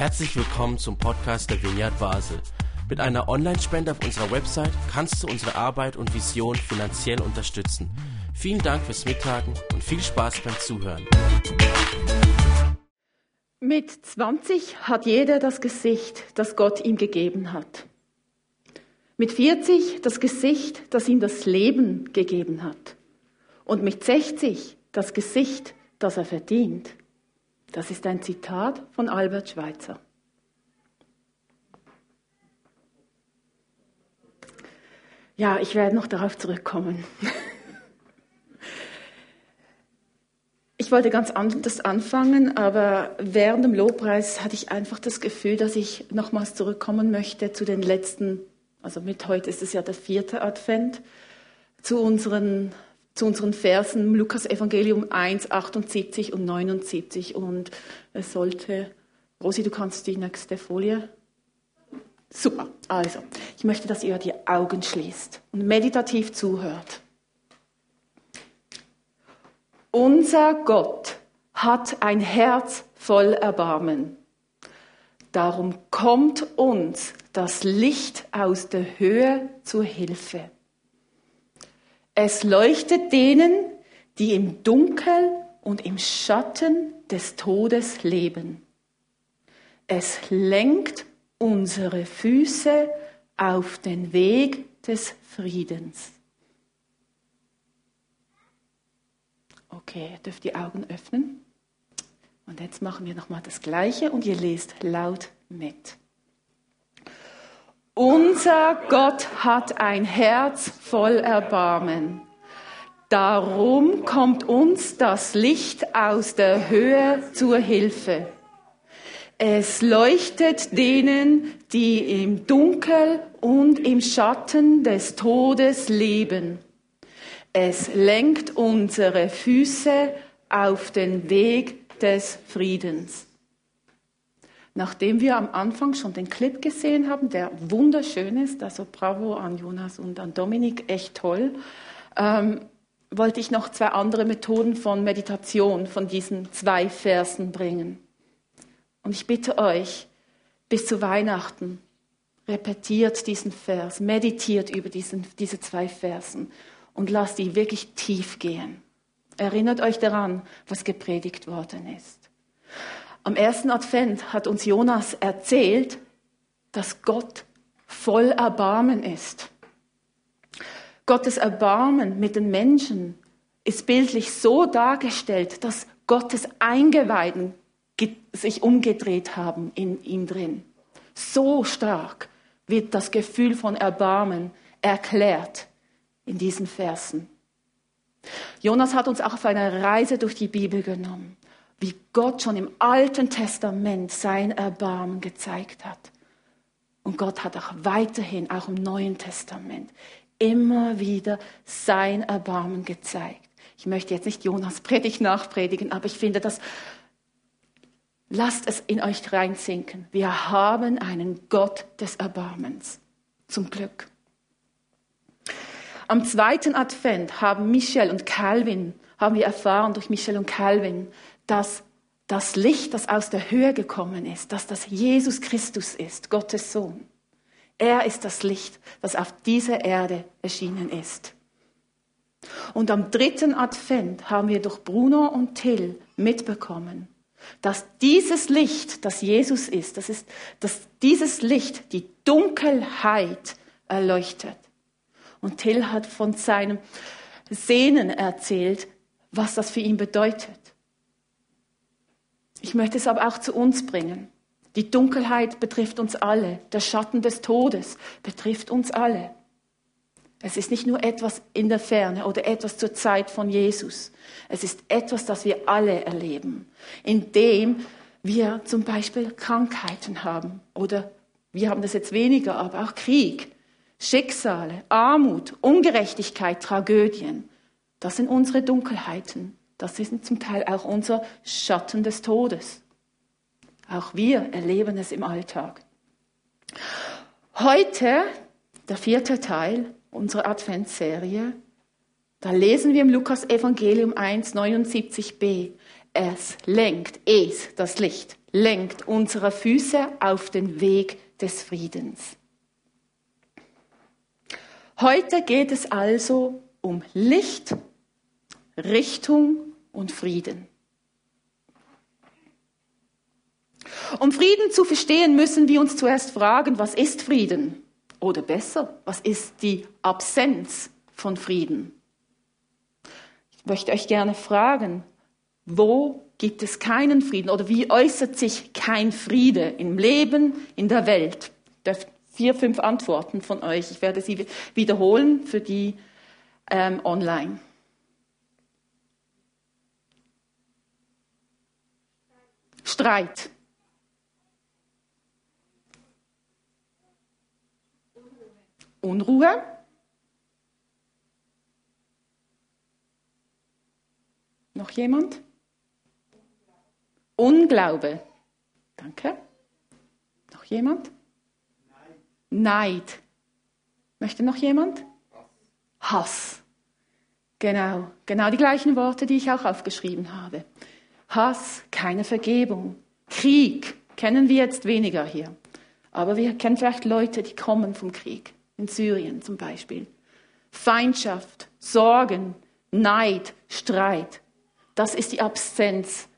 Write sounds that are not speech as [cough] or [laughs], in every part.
Herzlich willkommen zum Podcast der Vineyard Basel. Mit einer Online-Spende auf unserer Website kannst du unsere Arbeit und Vision finanziell unterstützen. Vielen Dank fürs Mittagen und viel Spaß beim Zuhören. Mit 20 hat jeder das Gesicht, das Gott ihm gegeben hat. Mit 40 das Gesicht, das ihm das Leben gegeben hat. Und mit 60 das Gesicht, das er verdient. Das ist ein Zitat von Albert Schweitzer. Ja, ich werde noch darauf zurückkommen. [laughs] Ich wollte ganz anders anfangen, aber während dem Lobpreis hatte ich einfach das Gefühl, dass ich nochmals zurückkommen möchte zu den letzten, also mit heute ist es ja der vierte Advent, zu unseren zu unseren Versen Lukas Evangelium 1, 78 und 79. Und es sollte, Rosi, du kannst die nächste Folie. Super. Also, ich möchte, dass ihr die Augen schließt und meditativ zuhört. Unser Gott hat ein Herz voll Erbarmen. Darum kommt uns das Licht aus der Höhe zur Hilfe. Es leuchtet denen, die im Dunkel und im Schatten des Todes leben. Es lenkt unsere Füße auf den Weg des Friedens. Okay, ihr dürft die Augen öffnen. Und jetzt machen wir nochmal das Gleiche und ihr lest laut mit. Unser Gott hat ein Herz voll Erbarmen. Darum kommt uns das Licht aus der Höhe zur Hilfe. Es leuchtet denen, die im Dunkel und im Schatten des Todes leben. Es lenkt unsere Füße auf den Weg des Friedens. Nachdem wir am Anfang schon den Clip gesehen haben, der wunderschön ist, also bravo an Jonas und an Dominik, echt toll, ähm, wollte ich noch zwei andere Methoden von Meditation von diesen zwei Versen bringen. Und ich bitte euch, bis zu Weihnachten, repetiert diesen Vers, meditiert über diesen, diese zwei Versen und lasst die wirklich tief gehen. Erinnert euch daran, was gepredigt worden ist. Am ersten Advent hat uns Jonas erzählt, dass Gott voll Erbarmen ist. Gottes Erbarmen mit den Menschen ist bildlich so dargestellt, dass Gottes Eingeweiden sich umgedreht haben in ihm drin. So stark wird das Gefühl von Erbarmen erklärt in diesen Versen. Jonas hat uns auch auf eine Reise durch die Bibel genommen wie Gott schon im Alten Testament sein Erbarmen gezeigt hat. Und Gott hat auch weiterhin, auch im Neuen Testament, immer wieder sein Erbarmen gezeigt. Ich möchte jetzt nicht Jonas Predigt nachpredigen, aber ich finde, das lasst es in euch reinsinken. Wir haben einen Gott des Erbarmens. Zum Glück. Am zweiten Advent haben Michel und Calvin, haben wir erfahren durch Michel und Calvin, dass das Licht, das aus der Höhe gekommen ist, dass das Jesus Christus ist, Gottes Sohn. Er ist das Licht, das auf dieser Erde erschienen ist. Und am dritten Advent haben wir durch Bruno und Till mitbekommen, dass dieses Licht, das Jesus ist, das ist, dass dieses Licht die Dunkelheit erleuchtet. Und Till hat von seinem Sehnen erzählt, was das für ihn bedeutet. Ich möchte es aber auch zu uns bringen. Die Dunkelheit betrifft uns alle. Der Schatten des Todes betrifft uns alle. Es ist nicht nur etwas in der Ferne oder etwas zur Zeit von Jesus. Es ist etwas, das wir alle erleben, indem wir zum Beispiel Krankheiten haben oder wir haben das jetzt weniger, aber auch Krieg, Schicksale, Armut, Ungerechtigkeit, Tragödien. Das sind unsere Dunkelheiten. Das ist zum Teil auch unser Schatten des Todes. Auch wir erleben es im Alltag. Heute, der vierte Teil unserer Adventsserie, da lesen wir im Lukas Evangelium 1, 79b. Es lenkt, es, das Licht, lenkt unsere Füße auf den Weg des Friedens. Heute geht es also um Licht, Richtung und Frieden. Um Frieden zu verstehen, müssen wir uns zuerst fragen, was ist Frieden? Oder besser, was ist die Absenz von Frieden? Ich möchte euch gerne fragen, wo gibt es keinen Frieden oder wie äußert sich kein Friede im Leben, in der Welt? Ich vier, fünf Antworten von euch. Ich werde sie wiederholen für die ähm, online. Streit. Unruhe. Noch jemand? Unglaube. Danke. Noch jemand? Neid. Möchte noch jemand? Hass. Genau, genau die gleichen Worte, die ich auch aufgeschrieben habe. Hass, keine Vergebung. Krieg kennen wir jetzt weniger hier. Aber wir kennen vielleicht Leute, die kommen vom Krieg. In Syrien zum Beispiel. Feindschaft, Sorgen, Neid, Streit. Das ist die Absenz,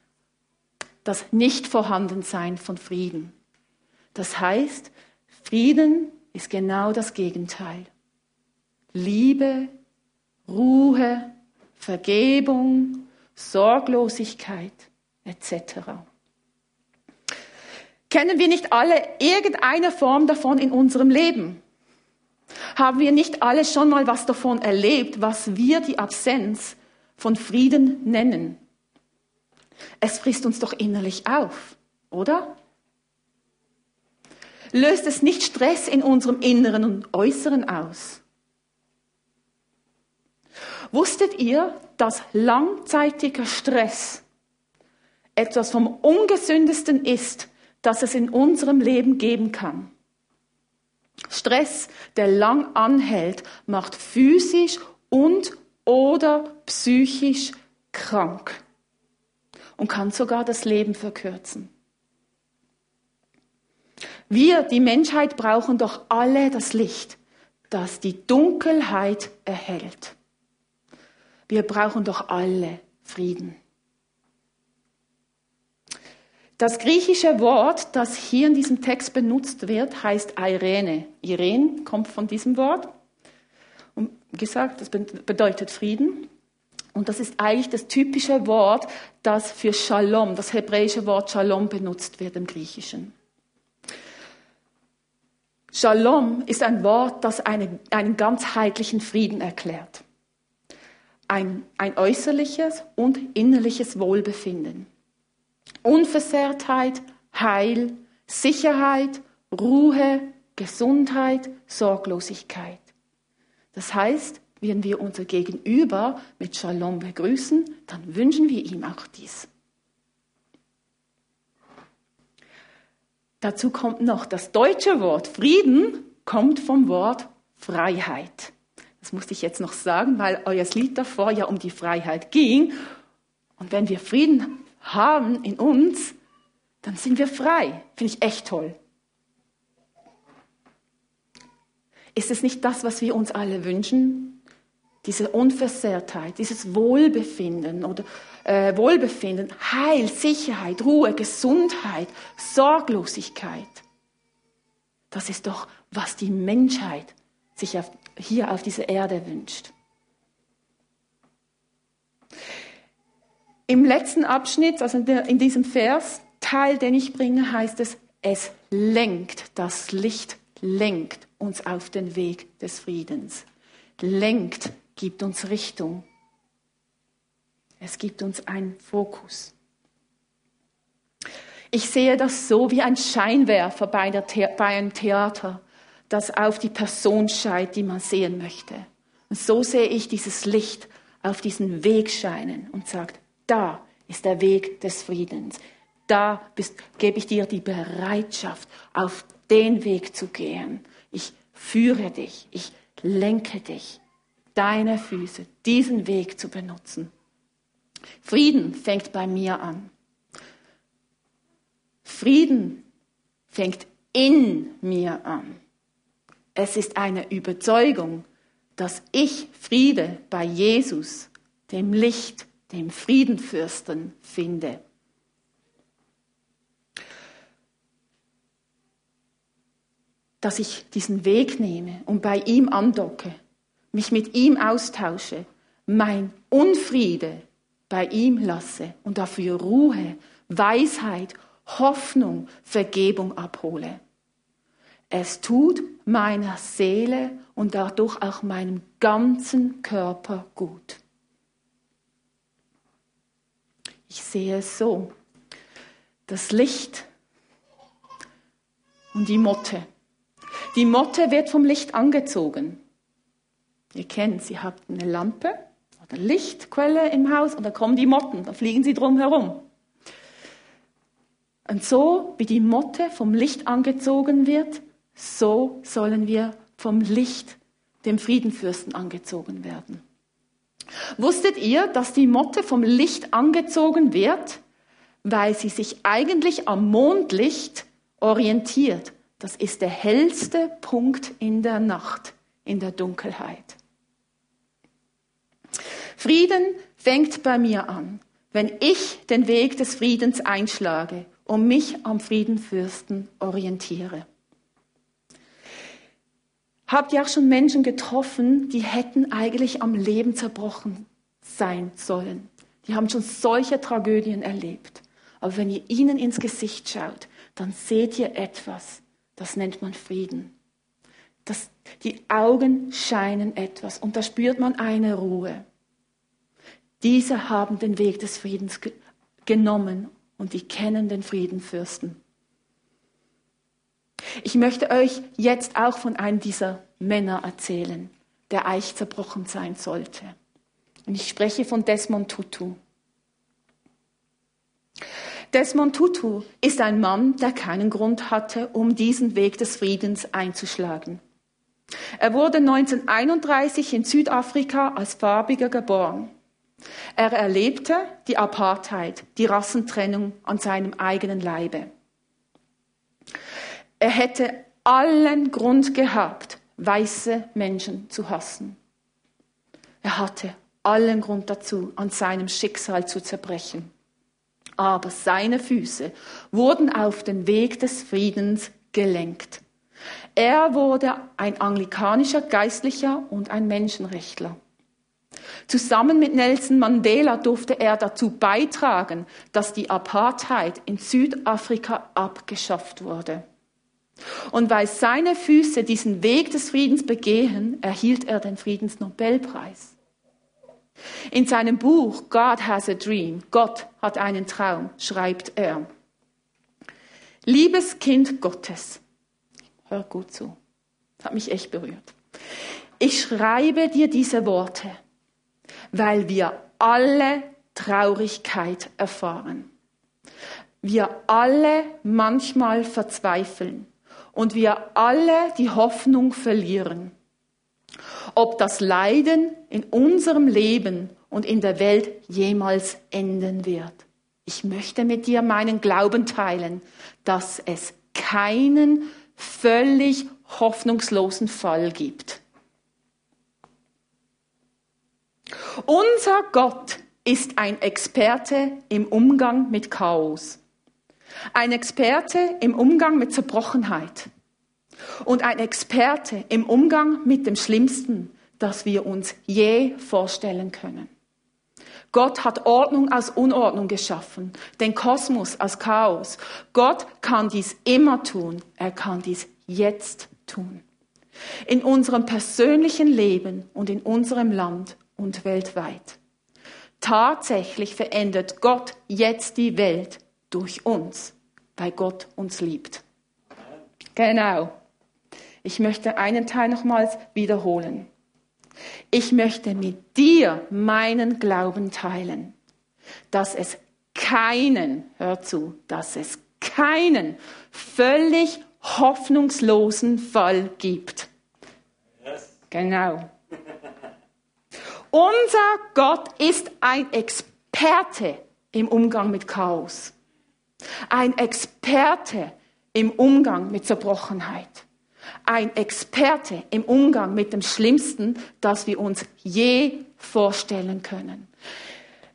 das Nichtvorhandensein von Frieden. Das heißt, Frieden ist genau das Gegenteil. Liebe, Ruhe, Vergebung, Sorglosigkeit etc. Kennen wir nicht alle irgendeine Form davon in unserem Leben? Haben wir nicht alle schon mal was davon erlebt, was wir die Absenz von Frieden nennen? Es frisst uns doch innerlich auf, oder? Löst es nicht Stress in unserem Inneren und Äußeren aus? Wusstet ihr, dass langzeitiger Stress etwas vom ungesündesten ist, das es in unserem Leben geben kann? Stress, der lang anhält, macht physisch und oder psychisch krank und kann sogar das Leben verkürzen. Wir, die Menschheit, brauchen doch alle das Licht, das die Dunkelheit erhält. Wir brauchen doch alle Frieden. Das griechische Wort, das hier in diesem Text benutzt wird, heißt Irene. Irene kommt von diesem Wort. Und gesagt, das bedeutet Frieden. Und das ist eigentlich das typische Wort, das für Shalom, das hebräische Wort Shalom benutzt wird im Griechischen. Shalom ist ein Wort, das eine, einen ganzheitlichen Frieden erklärt. Ein, ein äußerliches und innerliches Wohlbefinden. Unversehrtheit, Heil, Sicherheit, Ruhe, Gesundheit, Sorglosigkeit. Das heißt, wenn wir unser Gegenüber mit Shalom begrüßen, dann wünschen wir ihm auch dies. Dazu kommt noch das deutsche Wort Frieden, kommt vom Wort Freiheit. Das musste ich jetzt noch sagen, weil euer Lied davor ja um die Freiheit ging. Und wenn wir Frieden haben in uns, dann sind wir frei. Finde ich echt toll. Ist es nicht das, was wir uns alle wünschen? Diese Unversehrtheit, dieses Wohlbefinden oder äh, Wohlbefinden, Heil, Sicherheit, Ruhe, Gesundheit, Sorglosigkeit. Das ist doch, was die Menschheit sich auf, hier auf dieser Erde wünscht. Im letzten Abschnitt, also in diesem Vers, Teil, den ich bringe, heißt es, es lenkt, das Licht lenkt uns auf den Weg des Friedens. Lenkt, gibt uns Richtung. Es gibt uns einen Fokus. Ich sehe das so wie ein Scheinwerfer bei, The bei einem Theater, das auf die Person scheint, die man sehen möchte. Und so sehe ich dieses Licht auf diesen Weg scheinen und sagt, da ist der Weg des Friedens. Da bist, gebe ich dir die Bereitschaft, auf den Weg zu gehen. Ich führe dich, ich lenke dich, deine Füße, diesen Weg zu benutzen. Frieden fängt bei mir an. Frieden fängt in mir an. Es ist eine Überzeugung, dass ich Friede bei Jesus, dem Licht, dem Friedenfürsten finde. Dass ich diesen Weg nehme und bei ihm andocke, mich mit ihm austausche, mein Unfriede bei ihm lasse und dafür Ruhe, Weisheit, Hoffnung, Vergebung abhole. Es tut meiner Seele und dadurch auch meinem ganzen Körper gut. Ich sehe es so. Das Licht und die Motte. Die Motte wird vom Licht angezogen. Ihr kennt, sie hat eine Lampe oder Lichtquelle im Haus und da kommen die Motten, da fliegen sie drum herum. Und so wie die Motte vom Licht angezogen wird, so sollen wir vom Licht, dem Friedenfürsten, angezogen werden. Wusstet ihr, dass die Motte vom Licht angezogen wird, weil sie sich eigentlich am Mondlicht orientiert? Das ist der hellste Punkt in der Nacht, in der Dunkelheit. Frieden fängt bei mir an, wenn ich den Weg des Friedens einschlage und mich am Friedenfürsten orientiere. Habt ihr auch schon Menschen getroffen, die hätten eigentlich am Leben zerbrochen sein sollen? Die haben schon solche Tragödien erlebt. Aber wenn ihr ihnen ins Gesicht schaut, dann seht ihr etwas, das nennt man Frieden. Das, die Augen scheinen etwas und da spürt man eine Ruhe. Diese haben den Weg des Friedens ge genommen und die kennen den Friedenfürsten. Ich möchte euch jetzt auch von einem dieser Männer erzählen, der Eich zerbrochen sein sollte. Und ich spreche von Desmond Tutu. Desmond Tutu ist ein Mann, der keinen Grund hatte, um diesen Weg des Friedens einzuschlagen. Er wurde 1931 in Südafrika als Farbiger geboren. Er erlebte die Apartheid, die Rassentrennung an seinem eigenen Leibe. Er hätte allen Grund gehabt, weiße Menschen zu hassen. Er hatte allen Grund dazu, an seinem Schicksal zu zerbrechen. Aber seine Füße wurden auf den Weg des Friedens gelenkt. Er wurde ein anglikanischer Geistlicher und ein Menschenrechtler. Zusammen mit Nelson Mandela durfte er dazu beitragen, dass die Apartheid in Südafrika abgeschafft wurde. Und weil seine Füße diesen Weg des Friedens begehen, erhielt er den Friedensnobelpreis. In seinem Buch God has a Dream, Gott hat einen Traum, schreibt er, Liebes Kind Gottes, hör gut zu, hat mich echt berührt. Ich schreibe dir diese Worte, weil wir alle Traurigkeit erfahren. Wir alle manchmal verzweifeln und wir alle die Hoffnung verlieren. Ob das Leiden in unserem Leben und in der Welt jemals enden wird. Ich möchte mit dir meinen Glauben teilen, dass es keinen völlig hoffnungslosen Fall gibt. Unser Gott ist ein Experte im Umgang mit Chaos. Ein Experte im Umgang mit Zerbrochenheit. Und ein Experte im Umgang mit dem Schlimmsten, das wir uns je vorstellen können. Gott hat Ordnung aus Unordnung geschaffen, den Kosmos aus Chaos. Gott kann dies immer tun. Er kann dies jetzt tun. In unserem persönlichen Leben und in unserem Land und weltweit. Tatsächlich verändert Gott jetzt die Welt durch uns, weil Gott uns liebt. Genau. Ich möchte einen Teil nochmals wiederholen. Ich möchte mit dir meinen Glauben teilen, dass es keinen, hör zu, dass es keinen völlig hoffnungslosen Fall gibt. Yes. Genau. Unser Gott ist ein Experte Experte im Umgang mit Chaos. Ein Experte im Umgang mit Zerbrochenheit. Ein Experte im Umgang mit dem Schlimmsten, das wir uns je vorstellen können.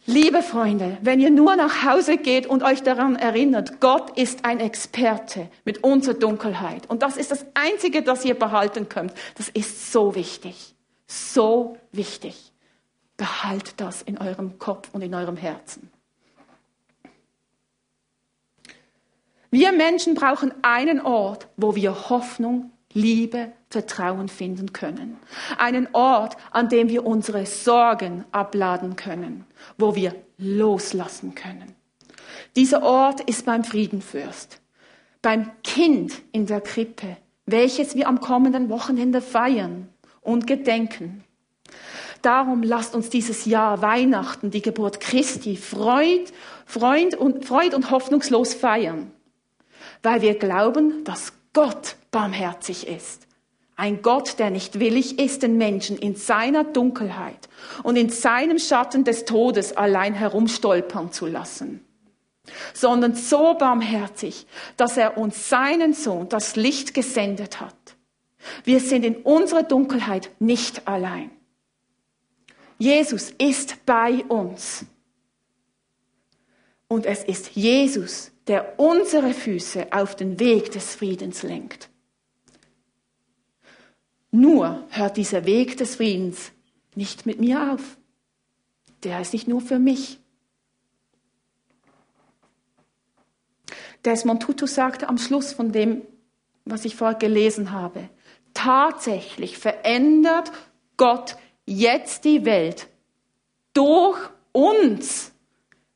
Liebe Freunde, wenn ihr nur nach Hause geht und euch daran erinnert, Gott ist ein Experte mit unserer Dunkelheit. Und das ist das Einzige, das ihr behalten könnt. Das ist so wichtig. So wichtig. Behaltet das in eurem Kopf und in eurem Herzen. Wir Menschen brauchen einen Ort, wo wir Hoffnung, Liebe, Vertrauen finden können. Einen Ort, an dem wir unsere Sorgen abladen können, wo wir loslassen können. Dieser Ort ist beim Friedenfürst, beim Kind in der Krippe, welches wir am kommenden Wochenende feiern und gedenken. Darum lasst uns dieses Jahr Weihnachten, die Geburt Christi, Freud, Freund und, Freud und hoffnungslos feiern weil wir glauben, dass Gott barmherzig ist. Ein Gott, der nicht willig ist, den Menschen in seiner Dunkelheit und in seinem Schatten des Todes allein herumstolpern zu lassen, sondern so barmherzig, dass er uns seinen Sohn das Licht gesendet hat. Wir sind in unserer Dunkelheit nicht allein. Jesus ist bei uns. Und es ist Jesus, der unsere Füße auf den Weg des Friedens lenkt. Nur hört dieser Weg des Friedens nicht mit mir auf. Der ist nicht nur für mich. Desmond Tutu sagte am Schluss von dem, was ich vorher gelesen habe, tatsächlich verändert Gott jetzt die Welt durch uns,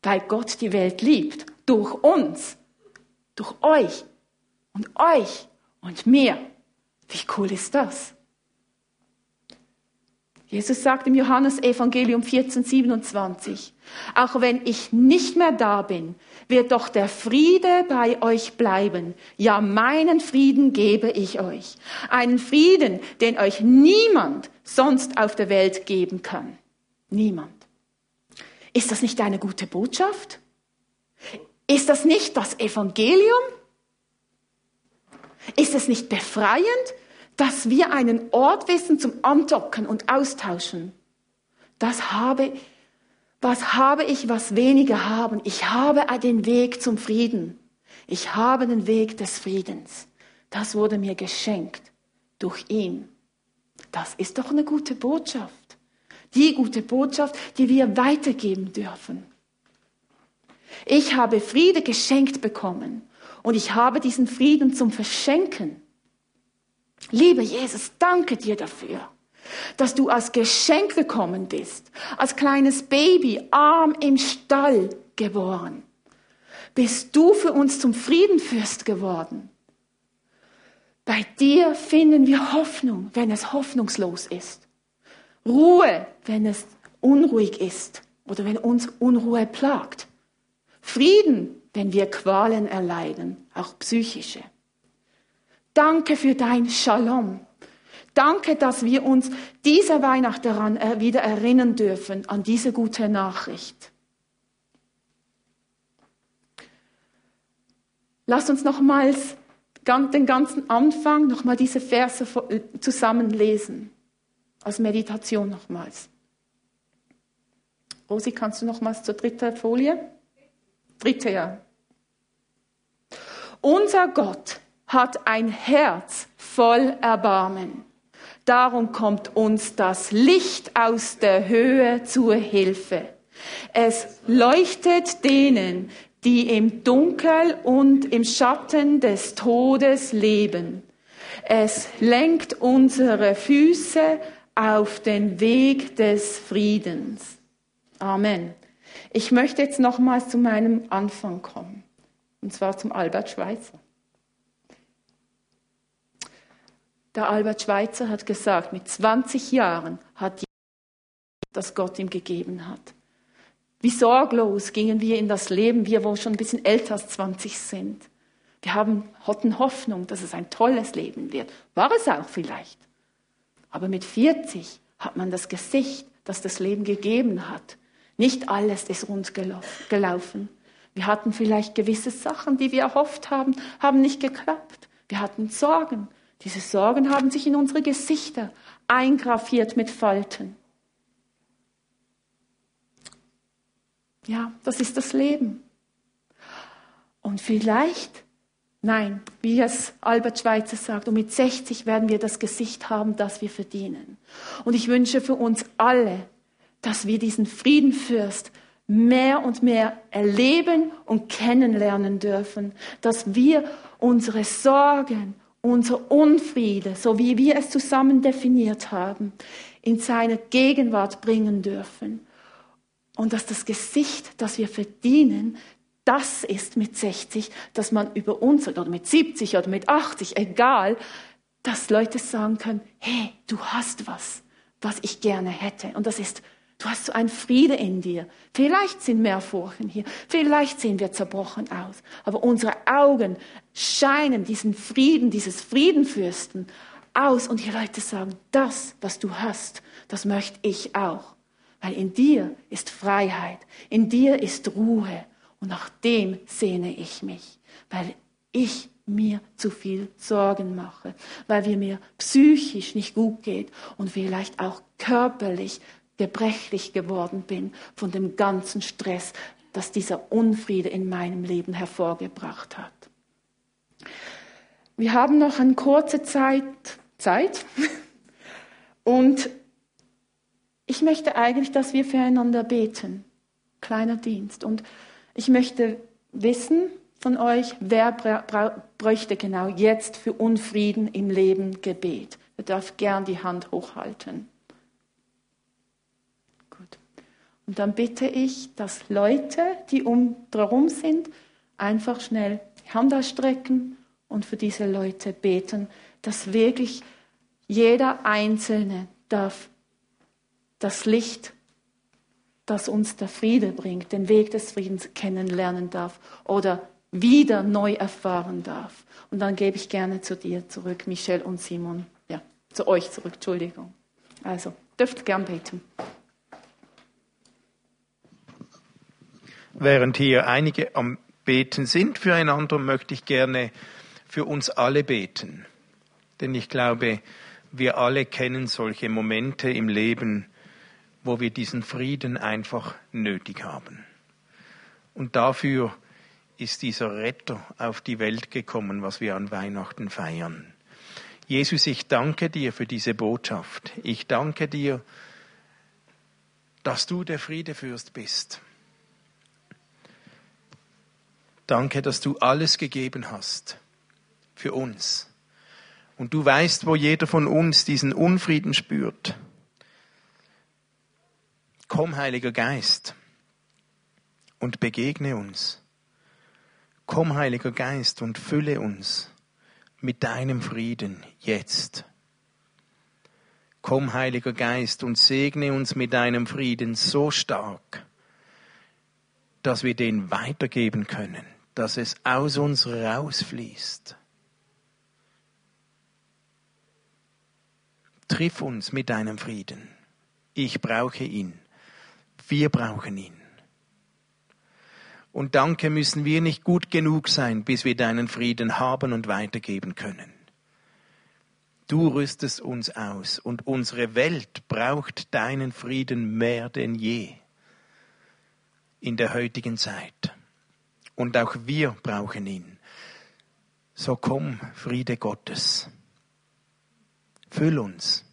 weil Gott die Welt liebt durch uns, durch euch und euch und mir. Wie cool ist das? Jesus sagt im Johannes Evangelium 14, 27, auch wenn ich nicht mehr da bin, wird doch der Friede bei euch bleiben. Ja, meinen Frieden gebe ich euch. Einen Frieden, den euch niemand sonst auf der Welt geben kann. Niemand. Ist das nicht eine gute Botschaft? Ist das nicht das Evangelium? Ist es nicht befreiend, dass wir einen Ort wissen zum Andocken und Austauschen? Das habe, was habe ich, was wenige haben? Ich habe den Weg zum Frieden. Ich habe den Weg des Friedens. Das wurde mir geschenkt durch ihn. Das ist doch eine gute Botschaft. Die gute Botschaft, die wir weitergeben dürfen. Ich habe Friede geschenkt bekommen und ich habe diesen Frieden zum Verschenken. Lieber Jesus, danke dir dafür, dass du als Geschenk gekommen bist, als kleines Baby, arm im Stall geboren. Bist du für uns zum Friedenfürst geworden. Bei dir finden wir Hoffnung, wenn es hoffnungslos ist. Ruhe, wenn es unruhig ist oder wenn uns Unruhe plagt. Frieden, wenn wir Qualen erleiden, auch psychische. Danke für dein Shalom. Danke, dass wir uns dieser Weihnacht daran wieder erinnern dürfen, an diese gute Nachricht. Lass uns nochmals den ganzen Anfang, nochmal diese Verse zusammen lesen. Als Meditation nochmals. Rosi, kannst du nochmals zur dritten Folie? Dritte Jahr. Unser Gott hat ein Herz voll Erbarmen. Darum kommt uns das Licht aus der Höhe zur Hilfe. Es leuchtet denen, die im Dunkel und im Schatten des Todes leben. Es lenkt unsere Füße auf den Weg des Friedens. Amen. Ich möchte jetzt nochmals zu meinem Anfang kommen, und zwar zum Albert Schweitzer. Der Albert Schweitzer hat gesagt, mit 20 Jahren hat das Gott ihm gegeben hat. Wie sorglos gingen wir in das Leben, wir, wo schon ein bisschen älter als 20 sind. Wir haben, hatten Hoffnung, dass es ein tolles Leben wird. War es auch vielleicht. Aber mit 40 hat man das Gesicht, das das Leben gegeben hat, Nicht alles ist rund gelaufen. Wir hatten vielleicht gewisse Sachen, die wir erhofft haben, haben nicht geklappt. Wir hatten Sorgen. Diese Sorgen haben sich in unsere Gesichter eingraviert mit Falten. Ja, das ist das Leben. Und vielleicht, nein, wie es Albert Schweitzer sagt, und mit 60 werden wir das Gesicht haben, das wir verdienen. Und ich wünsche für uns alle, dass wir diesen Friedenfürst mehr und mehr erleben und kennenlernen dürfen, dass wir unsere Sorgen, unser Unfriede, so wie wir es zusammen definiert haben, in seine Gegenwart bringen dürfen. Und dass das Gesicht, das wir verdienen, das ist mit 60, dass man über uns oder mit 70 oder mit 80, egal, dass Leute sagen können, hey, du hast was, was ich gerne hätte. Und das ist Du hast so einen Friede in dir. Vielleicht sind mehr Furchen hier. Vielleicht sehen wir zerbrochen aus. Aber unsere Augen scheinen diesen Frieden, dieses Friedenfürsten aus. Und die Leute sagen, das, was du hast, das möchte ich auch. Weil in dir ist Freiheit. In dir ist Ruhe. Und nach dem sehne ich mich. Weil ich mir zu viel Sorgen mache, weil wir mir psychisch nicht gut geht und vielleicht auch körperlich gebrechlich geworden bin von dem ganzen Stress, das dieser Unfriede in meinem Leben hervorgebracht hat. Wir haben noch eine kurze Zeit, Zeit [laughs] und ich möchte eigentlich, dass wir füreinander beten. Kleiner Dienst. Und ich möchte wissen von euch, wer bräuchte genau jetzt für Unfrieden im Leben Gebet. Ihr darf gern die Hand hochhalten. Und dann bitte ich, dass Leute, die um drumherum sind, einfach schnell die Hand ausstrecken und für diese Leute beten, dass wirklich jeder Einzelne darf das Licht, das uns der Friede bringt, den Weg des Friedens kennenlernen darf oder wieder neu erfahren darf. Und dann gebe ich gerne zu dir zurück, Michelle und Simon. Ja, zu euch zurück, Entschuldigung. Also, dürft gern beten. Während hier einige am Beten sind füreinander, möchte ich gerne für uns alle beten. Denn ich glaube, wir alle kennen solche Momente im Leben, wo wir diesen Frieden einfach nötig haben. Und dafür ist dieser Retter auf die Welt gekommen, was wir an Weihnachten feiern. Jesus, ich danke dir für diese Botschaft. Ich danke dir, dass du der Friedefürst bist Danke, dass du alles gegeben hast für uns. Und du weißt, wo jeder von uns diesen Unfrieden spürt. Komm, Heiliger Geist, und begegne uns. Komm, Heiliger Geist, und fülle uns mit deinem Frieden jetzt. Komm, Heiliger Geist, und segne uns mit deinem Frieden so stark, dass wir den weitergeben können dass es aus uns rausfließt. Triff uns mit deinem Frieden. Ich brauche ihn. Wir brauchen ihn. Und danke müssen wir nicht gut genug sein, bis wir deinen Frieden haben und weitergeben können. Du rüstest uns aus und unsere Welt braucht deinen Frieden mehr denn je in der heutigen Zeit. Und auch wir brauchen ihn. So komm, Friede Gottes. Füll uns.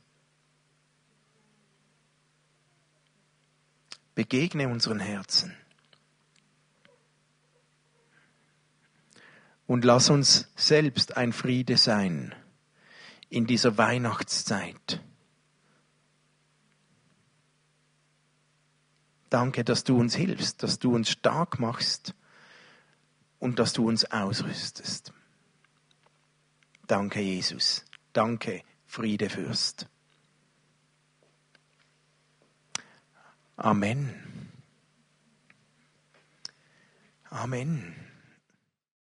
Begegne unseren Herzen. Und lass uns selbst ein Friede sein in dieser Weihnachtszeit. Danke, dass du uns hilfst, dass du uns stark machst und dass du uns ausrüstest. Danke, Jesus. Danke, Friedefürst. Amen. Amen.